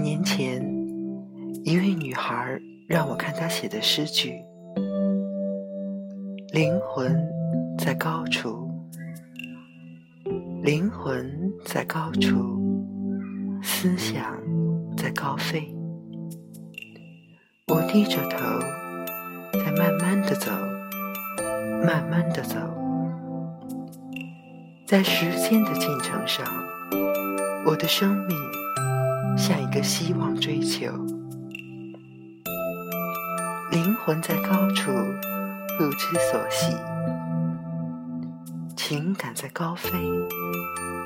年前，一位女孩让我看她写的诗句：“灵魂在高处，灵魂在高处，思想在高飞。”我低着头，在慢慢的走，慢慢的走，在时间的进程上，我的生命像一个希望追求。灵魂在高处不知所系，情感在高飞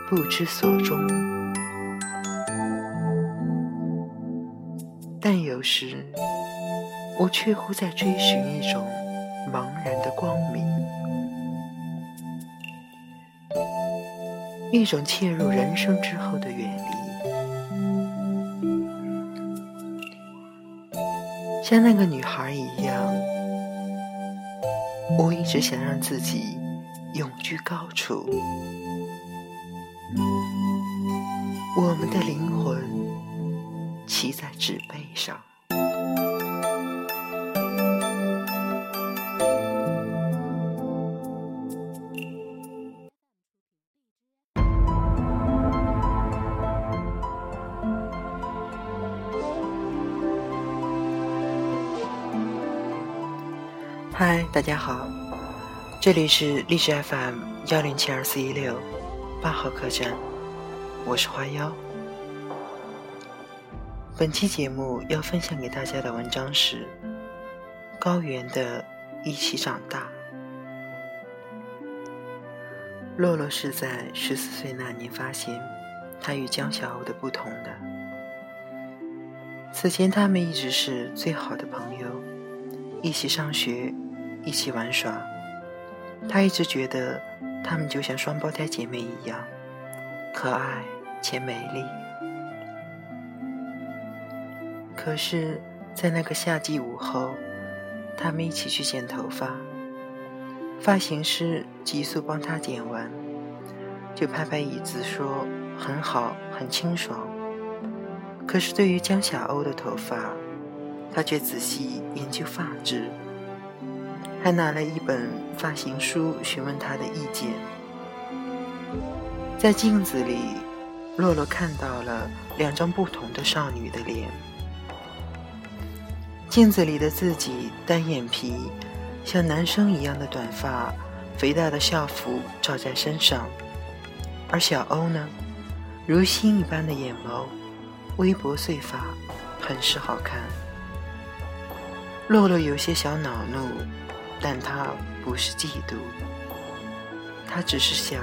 不知所终，但有时。我却乎在追寻一种茫然的光明，一种切入人生之后的远像那个女孩一样，我一直想让自己永居高处。我们的灵魂骑在纸背上。大家好，这里是励志 FM 幺零七二四一六八号客栈，我是花妖。本期节目要分享给大家的文章是《高原的一起长大》。洛洛是在十四岁那年发现他与江小欧的不同的，此前他们一直是最好的朋友，一起上学。一起玩耍，他一直觉得他们就像双胞胎姐妹一样可爱且美丽。可是，在那个夏季午后，他们一起去剪头发，发型师急速帮他剪完，就拍拍椅子说：“很好，很清爽。”可是，对于江小欧的头发，他却仔细研究发质。还拿了一本发型书询问他的意见。在镜子里，洛洛看到了两张不同的少女的脸。镜子里的自己单眼皮，像男生一样的短发，肥大的校服罩在身上；而小欧呢，如星一般的眼眸，微薄碎发，很是好看。洛洛有些小恼怒。但他不是嫉妒，他只是想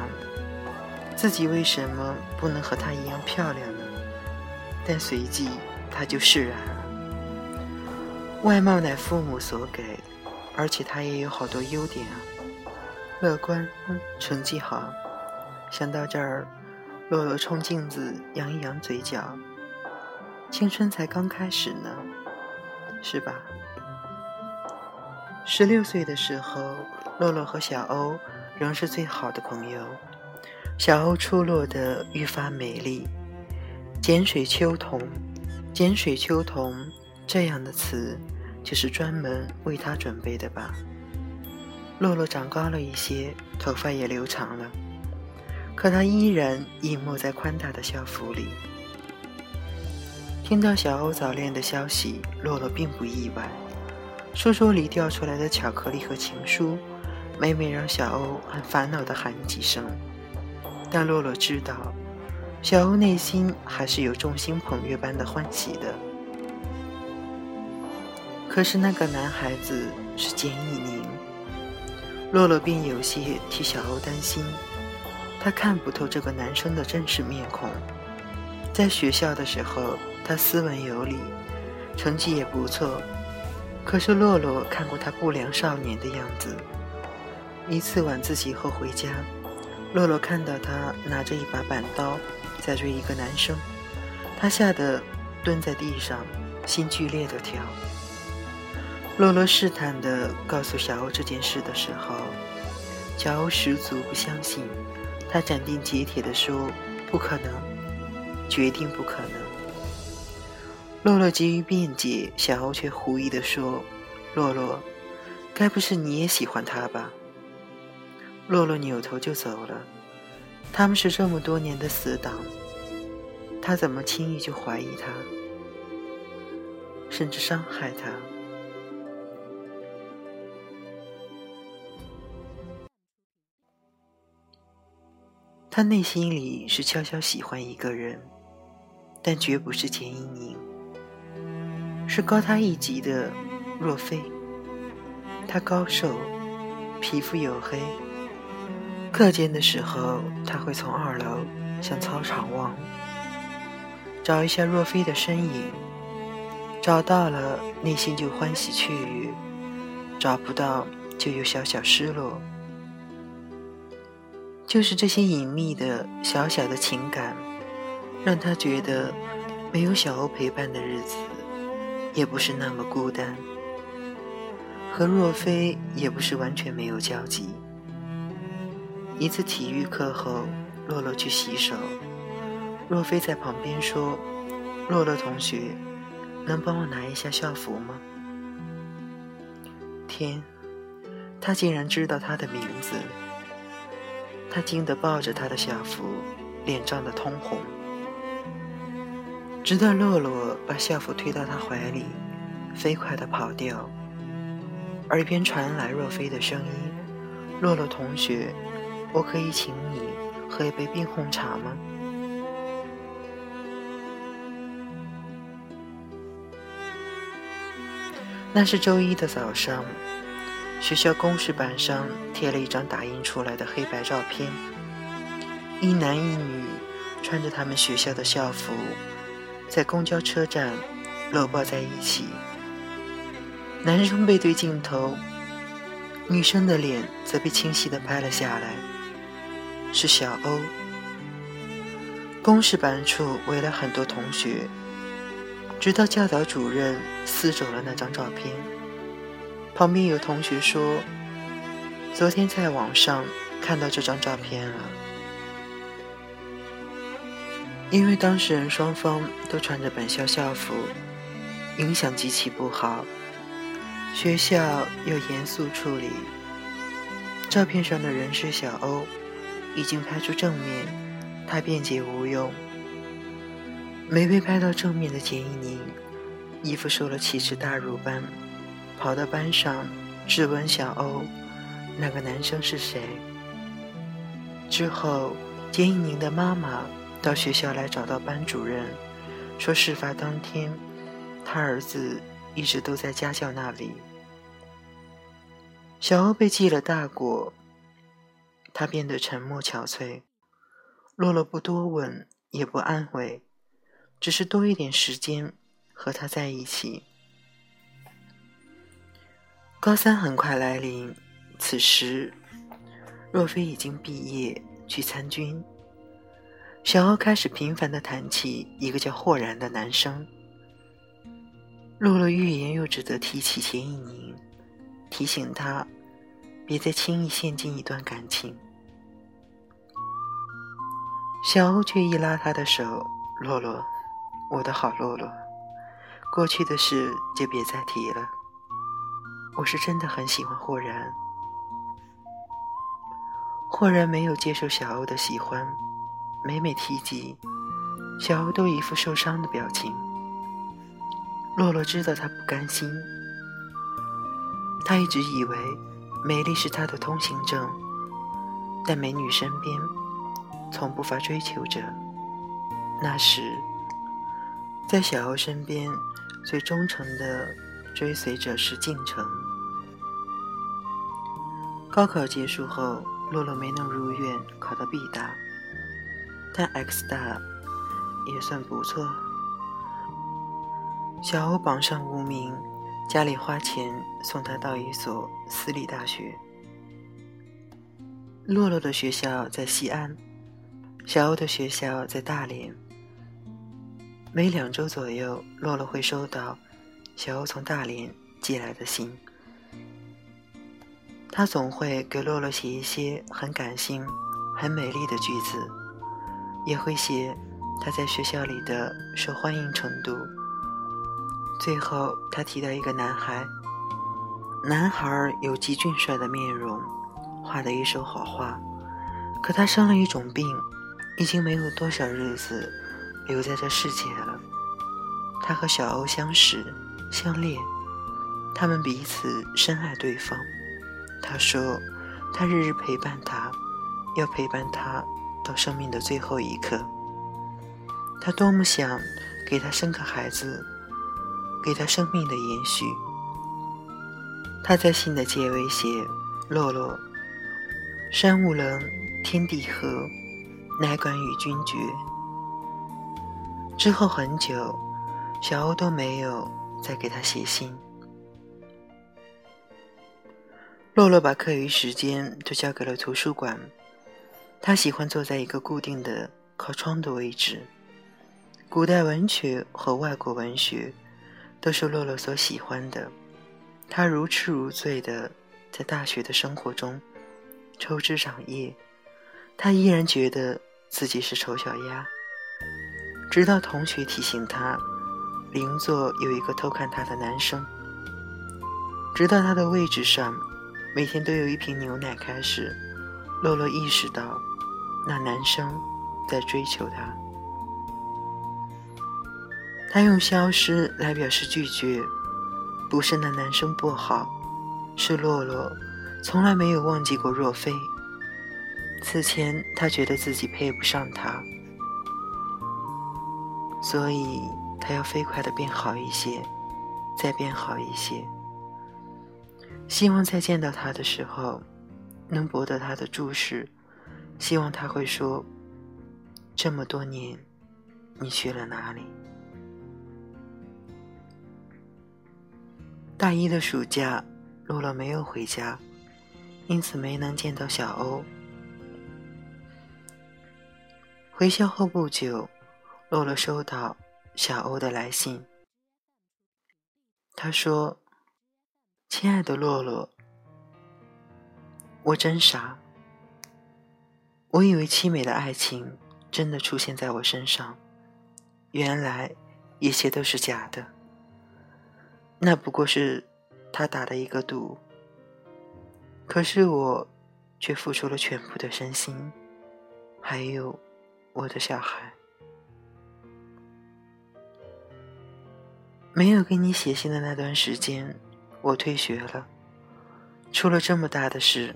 自己为什么不能和她一样漂亮呢？但随即他就释然了。外貌乃父母所给，而且他也有好多优点啊，乐观，成绩好。想到这儿，洛洛冲镜子扬一扬嘴角，青春才刚开始呢，是吧？十六岁的时候，洛洛和小欧仍是最好的朋友。小欧出落得愈发美丽，碱水秋桐，碱水秋桐这样的词就是专门为她准备的吧。洛洛长高了一些，头发也留长了，可她依然隐没在宽大的校服里。听到小欧早恋的消息，洛洛并不意外。书桌里掉出来的巧克力和情书，每每让小欧很烦恼地喊几声。但洛洛知道，小欧内心还是有众星捧月般的欢喜的。可是那个男孩子是简以宁，洛洛便有些替小欧担心。他看不透这个男生的真实面孔。在学校的时候，他斯文有礼，成绩也不错。可是洛洛看过他不良少年的样子。一次晚自习后回家，洛洛看到他拿着一把板刀在追一个男生，他吓得蹲在地上，心剧烈的跳。洛洛试探的告诉小欧这件事的时候，小欧十足不相信，他斩钉截铁的说：“不可能，决定不可能。”洛洛急于辩解，小欧却狐疑地说：“洛洛，该不是你也喜欢他吧？”洛洛扭头就走了。他们是这么多年的死党，他怎么轻易就怀疑他，甚至伤害他？他内心里是悄悄喜欢一个人，但绝不是钱一宁，是高他一级的若飞。他高瘦，皮肤黝黑。课间的时候，他会从二楼向操场望，找一下若飞的身影。找到了，内心就欢喜雀跃；找不到，就有小小失落。就是这些隐秘的小小的情感，让他觉得没有小欧陪伴的日子，也不是那么孤单。和若飞也不是完全没有交集。一次体育课后，洛洛去洗手，若飞在旁边说：“洛洛同学，能帮我拿一下校服吗？”天，他竟然知道他的名字。他惊得抱着他的校服，脸涨得通红。直到洛洛把校服推到他怀里，飞快地跑掉，耳边传来若飞的声音：“洛洛同学，我可以请你喝一杯冰红茶吗？”那是周一的早上。学校公示板上贴了一张打印出来的黑白照片，一男一女穿着他们学校的校服，在公交车站搂抱在一起。男生背对镜头，女生的脸则被清晰地拍了下来，是小欧。公示板处围了很多同学，直到教导主任撕走了那张照片。旁边有同学说：“昨天在网上看到这张照片了，因为当事人双方都穿着本校校服，影响极其不好。学校又严肃处理。照片上的人是小欧，已经拍出正面，他辩解无用。没被拍到正面的简一宁，衣服受了奇耻大辱般。”跑到班上质问小欧：“那个男生是谁？”之后，简一宁的妈妈到学校来找到班主任，说事发当天，他儿子一直都在家教那里。小欧被记了大过，他变得沉默憔悴。洛洛不多问，也不安慰，只是多一点时间和他在一起。高三很快来临，此时若飞已经毕业去参军。小欧开始频繁地谈起一个叫霍然的男生。洛洛欲言又止地提起钱一宁，提醒他别再轻易陷进一段感情。小欧却一拉他的手：“洛洛，我的好洛洛，过去的事就别再提了。”我是真的很喜欢霍然，霍然没有接受小欧的喜欢，每每提及，小欧都一副受伤的表情。洛洛知道他不甘心，他一直以为美丽是他的通行证，但美女身边从不乏追求者。那时，在小欧身边最忠诚的追随者是敬城。高考结束后，洛洛没能如愿考到 B 大，但 X 大也算不错。小欧榜上无名，家里花钱送他到一所私立大学。洛洛的学校在西安，小欧的学校在大连。每两周左右，洛洛会收到小欧从大连寄来的信。他总会给洛洛写一些很感性、很美丽的句子，也会写他在学校里的受欢迎程度。最后，他提到一个男孩，男孩有极俊帅的面容，画的一手好画，可他生了一种病，已经没有多少日子留在这世界了。他和小欧相识、相恋，他们彼此深爱对方。他说，他日日陪伴他，要陪伴他到生命的最后一刻。他多么想给他生个孩子，给他生命的延续。他在信的结尾写：“洛洛，山无棱，天地合，乃管与君绝。”之后很久，小欧都没有再给他写信。洛洛把课余时间都交给了图书馆，他喜欢坐在一个固定的靠窗的位置。古代文学和外国文学都是洛洛所喜欢的。他如痴如醉的在大学的生活中抽枝长叶，他依然觉得自己是丑小鸭。直到同学提醒他，邻座有一个偷看他的男生。直到他的位置上每天都有一瓶牛奶开始，洛洛意识到那男生在追求他。他用消失来表示拒绝，不是那男生不好，是洛洛从来没有忘记过若飞。此前他觉得自己配不上他，所以他要飞快的变好一些，再变好一些，希望在见到他的时候能博得他的注视，希望他会说：“这么多年，你去了哪里？”大一的暑假，洛洛没有回家，因此没能见到小欧。回校后不久，洛洛收到小欧的来信。他说：“亲爱的洛洛，我真傻，我以为凄美的爱情真的出现在我身上，原来一切都是假的。”那不过是他打的一个赌，可是我却付出了全部的身心，还有我的小孩。没有给你写信的那段时间，我退学了，出了这么大的事，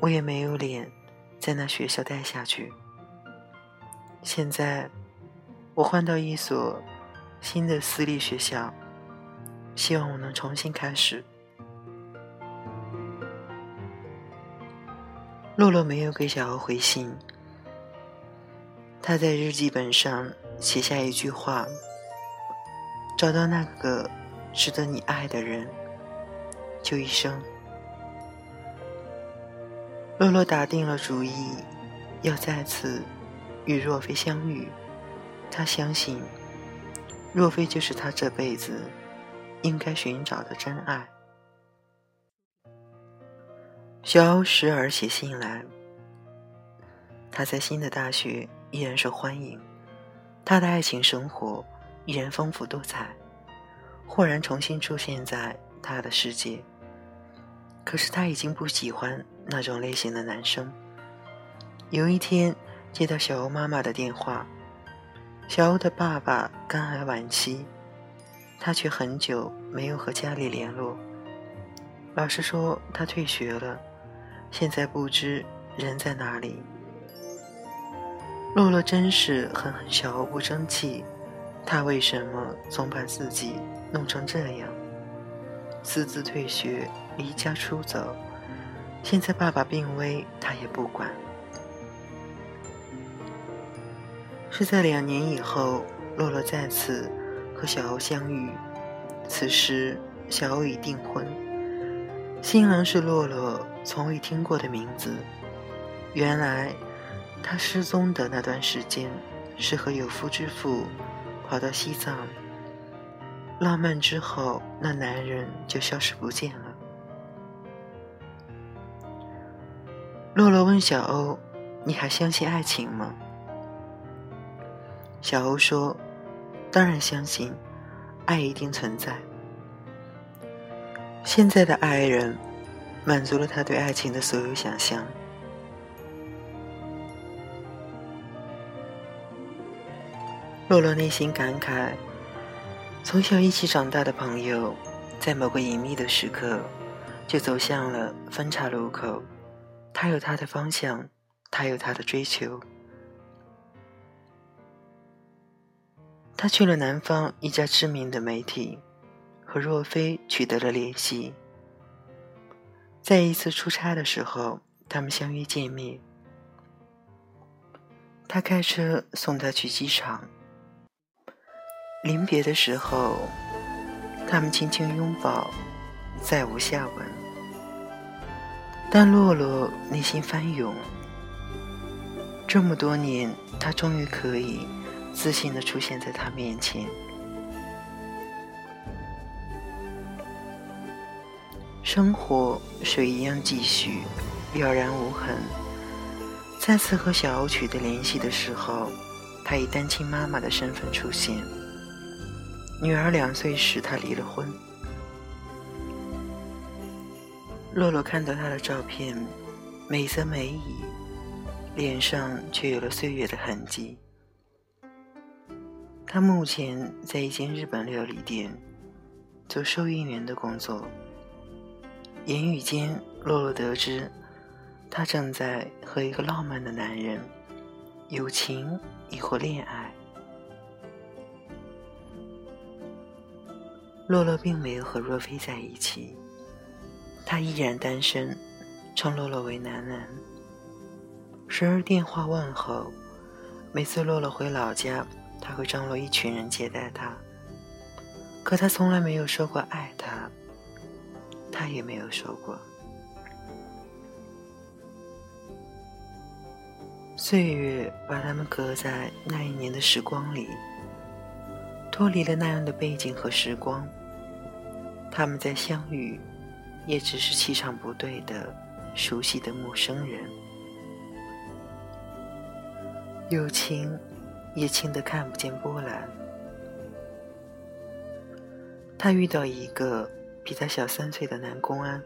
我也没有脸在那学校待下去。现在我换到一所新的私立学校。希望我能重新开始。洛洛没有给小欧回信，他在日记本上写下一句话：“找到那个值得你爱的人，就一生。”洛洛打定了主意，要再次与若飞相遇。他相信，若飞就是他这辈子。应该寻找的真爱。小欧时而写信来，他在新的大学依然受欢迎，他的爱情生活依然丰富多彩，豁然重新出现在他的世界。可是他已经不喜欢那种类型的男生。有一天接到小欧妈妈的电话，小欧的爸爸肝癌晚期。他却很久没有和家里联络。老师说他退学了，现在不知人在哪里。洛洛真是很恨小欧不争气，他为什么总把自己弄成这样？私自退学，离家出走，现在爸爸病危，他也不管。是在两年以后，洛洛再次。和小欧相遇，此时小欧已订婚，新郎是洛洛从未听过的名字。原来他失踪的那段时间，是和有夫之妇跑到西藏浪漫之后，那男人就消失不见了。洛洛问小欧：“你还相信爱情吗？”小欧说。当然相信，爱一定存在。现在的爱人满足了他对爱情的所有想象。洛洛内心感慨：从小一起长大的朋友，在某个隐秘的时刻，就走向了分岔路口。他有他的方向，他有他的追求。他去了南方一家知名的媒体，和若飞取得了联系。在一次出差的时候，他们相约见面。他开车送她去机场。临别的时候，他们轻轻拥抱，再无下文。但洛洛内心翻涌，这么多年，他终于可以自信的出现在他面前。生活水一样继续，了然无痕。再次和小欧取得联系的时候，他以单亲妈妈的身份出现。女儿两岁时，他离了婚。洛洛看到他的照片，美则美矣，脸上却有了岁月的痕迹。他目前在一间日本料理店做收银员的工作。言语间，洛洛得知，他正在和一个浪漫的男人，有情亦或恋爱。洛洛并没有和若飞在一起，他依然单身，称洛洛为楠楠。时而电话问候，每次洛洛回老家，他会张罗一群人接待他。可他从来没有说过爱他，他也没有说过。岁月把他们隔在那一年的时光里，脱离了那样的背景和时光。他们在相遇，也只是气场不对的熟悉的陌生人。友情也轻得看不见波澜。他遇到一个比他小三岁的男公安，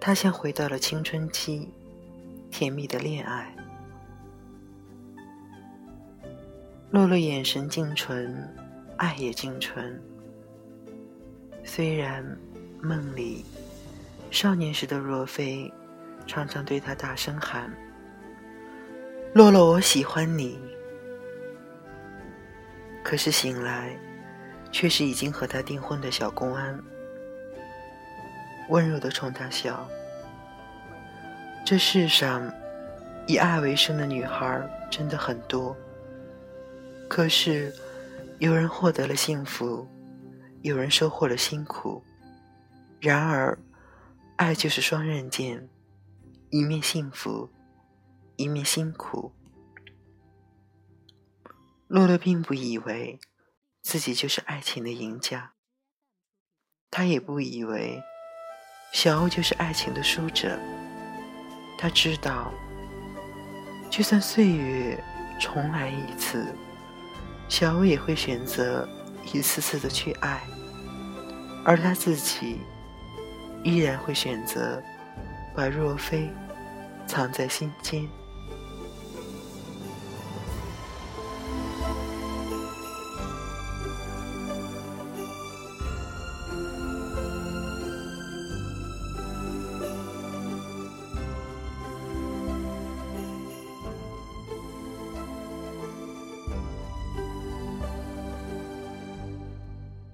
他像回到了青春期，甜蜜的恋爱。洛洛眼神净纯，爱也净纯。虽然梦里少年时的若飞常常对他大声喊：“洛洛，我喜欢你。”可是醒来，却是已经和他订婚的小公安，温柔的冲他笑。这世上以爱为生的女孩真的很多，可是有人获得了幸福。有人收获了辛苦，然而，爱就是双刃剑，一面幸福，一面辛苦。洛洛并不以为自己就是爱情的赢家，他也不以为小欧就是爱情的输者。他知道，就算岁月重来一次，小欧也会选择一次次的去爱。而他自己依然会选择把若飞藏在心间。